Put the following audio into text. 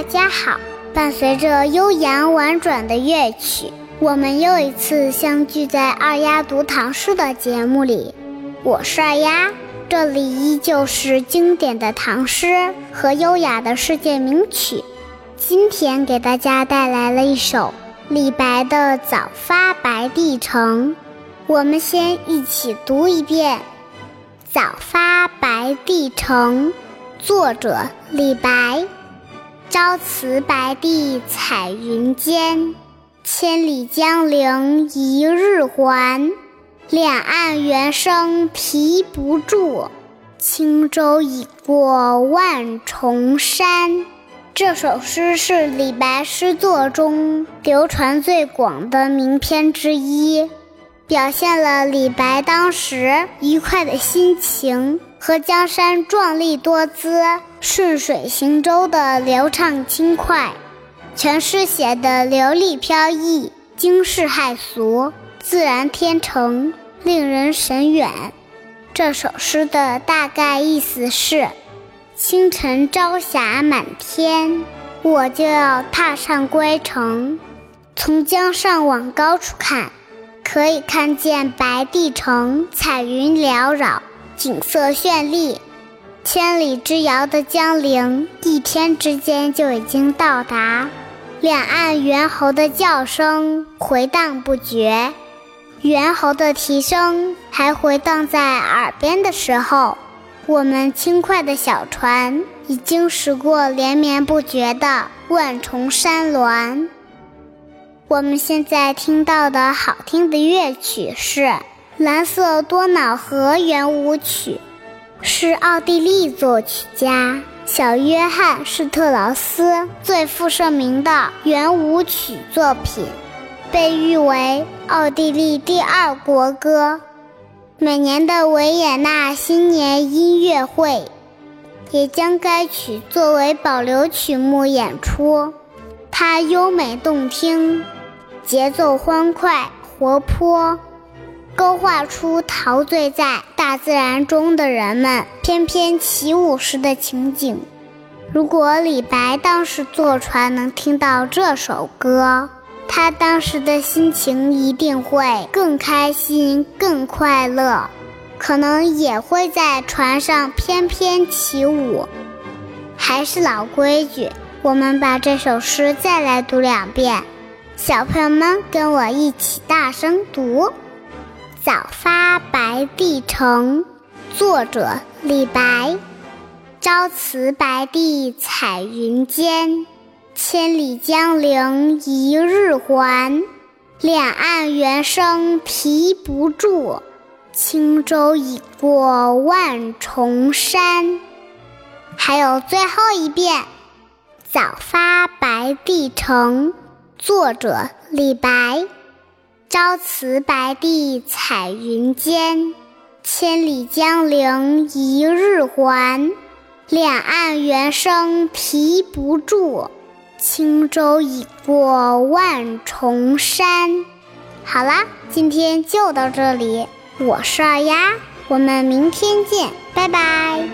大家好，伴随着悠扬婉转的乐曲，我们又一次相聚在二丫读唐诗的节目里。我是二丫，这里依旧是经典的唐诗和优雅的世界名曲。今天给大家带来了一首李白的《早发白帝城》，我们先一起读一遍《早发白帝城》，作者李白。朝辞白帝彩云间，千里江陵一日还。两岸猿声啼不住，轻舟已过万重山。这首诗是李白诗作中流传最广的名篇之一，表现了李白当时愉快的心情。和江山壮丽多姿、顺水行舟的流畅轻快，全诗写的流丽飘逸、惊世骇俗、自然天成，令人神远。这首诗的大概意思是：清晨朝霞满天，我就要踏上归程。从江上往高处看，可以看见白帝城，彩云缭绕。景色绚丽，千里之遥的江陵，一天之间就已经到达。两岸猿猴的叫声回荡不绝，猿猴的啼声还回荡在耳边的时候，我们轻快的小船已经驶过连绵不绝的万重山峦。我们现在听到的好听的乐曲是。蓝色多瑙河圆舞曲是奥地利作曲家小约翰施特劳斯最负盛名的圆舞曲作品，被誉为奥地利第二国歌。每年的维也纳新年音乐会也将该曲作为保留曲目演出。它优美动听，节奏欢快活泼。勾画出陶醉在大自然中的人们翩翩起舞时的情景。如果李白当时坐船能听到这首歌，他当时的心情一定会更开心、更快乐，可能也会在船上翩翩起舞。还是老规矩，我们把这首诗再来读两遍。小朋友们，跟我一起大声读。早发白帝城，作者李白。朝辞白帝彩云间，千里江陵一日还。两岸猿声啼不住，轻舟已过万重山。还有最后一遍。早发白帝城，作者李白。朝辞白帝彩云间，千里江陵一日还。两岸猿声啼不住，轻舟已过万重山。好啦，今天就到这里，我是二丫，我们明天见，拜拜。